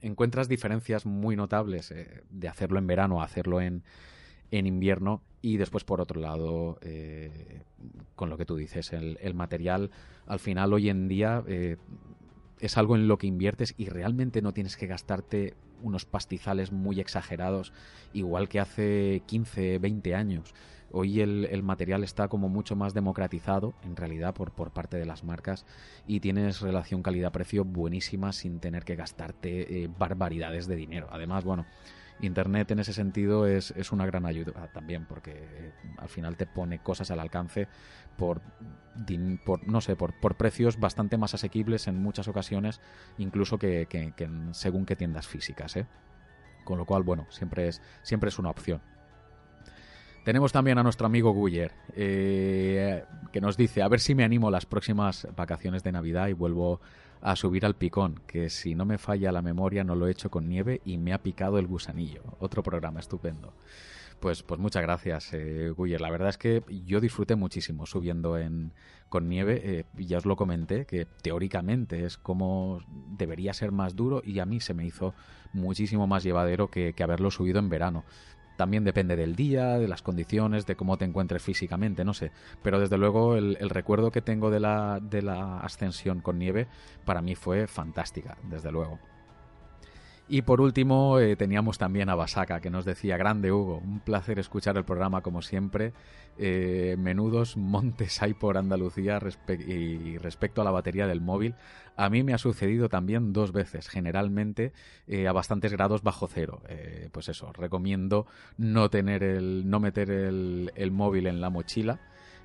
encuentras diferencias muy notables eh, de hacerlo en verano a hacerlo en, en invierno y después por otro lado eh, con lo que tú dices el, el, material al final hoy en día es algo en lo que inviertes y realmente no tienes que gastarte unos pastizales muy exagerados igual que hace 15 20 años Hoy el, material está como mucho más democratizado, en realidad, por, parte de las marcas y tienes relación calidad-precio buenísima sin tener que gastarte eh, barbaridades de dinero. Además, bueno, Internet en ese sentido es, una gran ayuda también, porque eh, al final te pone cosas al alcance por, no sé, por, precios bastante más asequibles en muchas ocasiones, incluso que, que- que según qué tiendas físicas, ¿eh? Con lo cual, bueno, siempre es, siempre es una opción. Tenemos también a nuestro amigo Guyer, eh, que nos dice, a ver si me animo las próximas vacaciones de Navidad y vuelvo a subir al picón, que si no me falla la memoria no lo he hecho con nieve y me ha picado el gusanillo. Otro programa estupendo. Pues, pues muchas gracias, eh, Guyer. La verdad es que yo disfruté muchísimo subiendo en, con nieve. eh, ya os lo comenté, que teóricamente es como debería ser más duro y a mí se me hizo muchísimo más llevadero que haberlo subido en verano. También depende del día, de las condiciones, de cómo te encuentres físicamente, no sé. Pero desde luego el, recuerdo que tengo de la, de la ascensión con nieve para mí fue fantástica, desde luego. Y por último eh, teníamos también a Basaka que nos decía, grande Hugo, un placer escuchar el programa como siempre. Eh, menudos montes hay por Andalucía y respecto a la batería del móvil. A mí me ha sucedido también dos veces, generalmente eh, a bastantes grados bajo cero. Eh, pues eso, recomiendo no tener el, no meter el, el móvil en la mochila.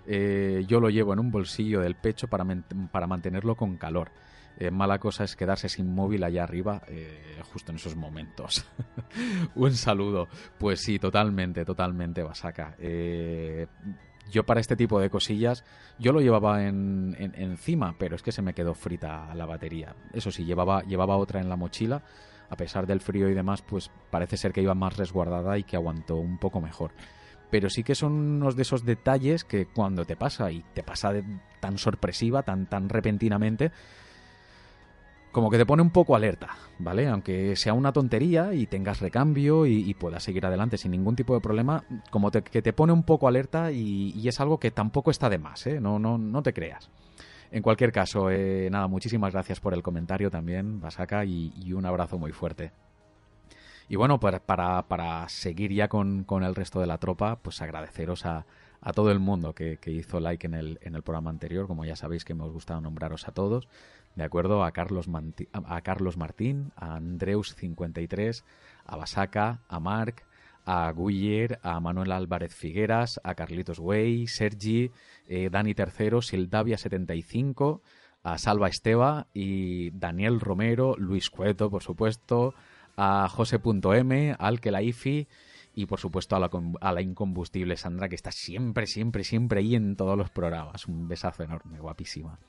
Yo lo llevo en un bolsillo del pecho para, para mantenerlo con calor. Eh, mala cosa es quedarse sin móvil allá arriba eh, justo en esos momentos. *laughs* Un saludo. Pues sí, totalmente, totalmente, Basaka. Eh, yo para este tipo de cosillas, yo lo llevaba en, en- encima, pero es que se me quedó frita la batería. Eso sí, llevaba, llevaba otra en la mochila. A pesar del frío y demás, pues parece ser que iba más resguardada y que aguantó un poco mejor. Pero sí que son unos de esos detalles que cuando te pasa y te pasa tan sorpresiva, tan, tan repentinamente, como que te pone un poco alerta, ¿vale? Aunque sea una tontería y tengas recambio y, y puedas seguir adelante sin ningún tipo de problema, como que te pone un poco alerta y, es algo que tampoco está de más, ¿eh? No, no, no te creas. En cualquier caso, eh, nada, muchísimas gracias por el comentario también, Basaka, y, un abrazo muy fuerte. Y bueno, para, para, para seguir ya con, con el resto de la tropa, pues agradeceros a, a todo el mundo que, que hizo like en el, en el programa anterior. Como ya sabéis que me os gusta nombraros a todos. De acuerdo, a Carlos, Manti- a Carlos Martín, a Andreus53, a Basaka, a Marc, a Guyer, a Manuel Álvarez Figueras, a Carlitos Way, Sergi, eh, Dani Tercero, Sildavia75, a Salva Esteba y Daniel Romero, Luis Cueto, por supuesto, a José.m, al Kelaifi y por supuesto a la, a la incombustible Sandra que está siempre, siempre, siempre ahí en todos los programas. Un besazo enorme, guapísima.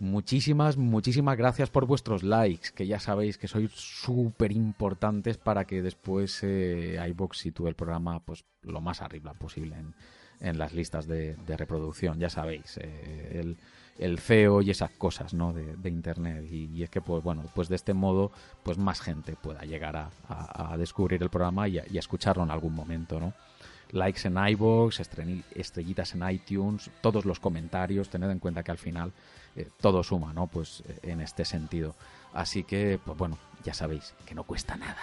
Muchísimas, muchísimas gracias por vuestros likes, que ya sabéis que sois súper importantes para que después eh, iVoox sitúe el programa pues lo más arriba posible en, en las listas de, reproducción, ya sabéis, eh, el, el CEO y esas cosas ¿no? de, internet y, es que pues bueno pues de este modo pues más gente pueda llegar a, a- descubrir el programa y a, y a escucharlo en algún momento no likes en iVoox, estrellitas en iTunes, todos los comentarios, tened en cuenta que al final eh, todo suma, ¿no? Pues eh, en este sentido. Así que, pues bueno, ya sabéis que no cuesta nada.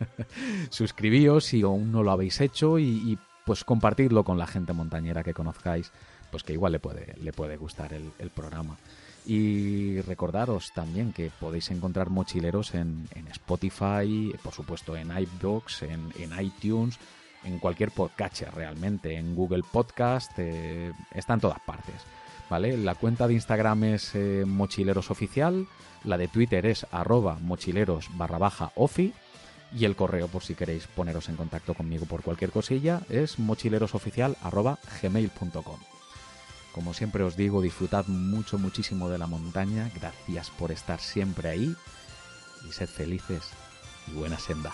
*laughs* Suscribíos si aún no lo habéis hecho y, pues compartidlo con la gente montañera que conozcáis, pues que igual le puede, le puede gustar el, programa. Y recordaros también que podéis encontrar mochileros en, Spotify, por supuesto en en, en iTunes, en cualquier podcatcher realmente, en Google Podcast, eh, está en todas partes. La cuenta de Instagram es eh, mochileros oficial, la de Twitter es arroba mochileros barra baja ofi y el correo por si queréis poneros en contacto conmigo por cualquier cosilla es mochilerosoficial arroba gmail.com. Como siempre os digo, disfrutad mucho, muchísimo de la montaña, gracias por estar siempre ahí y sed felices y buena senda.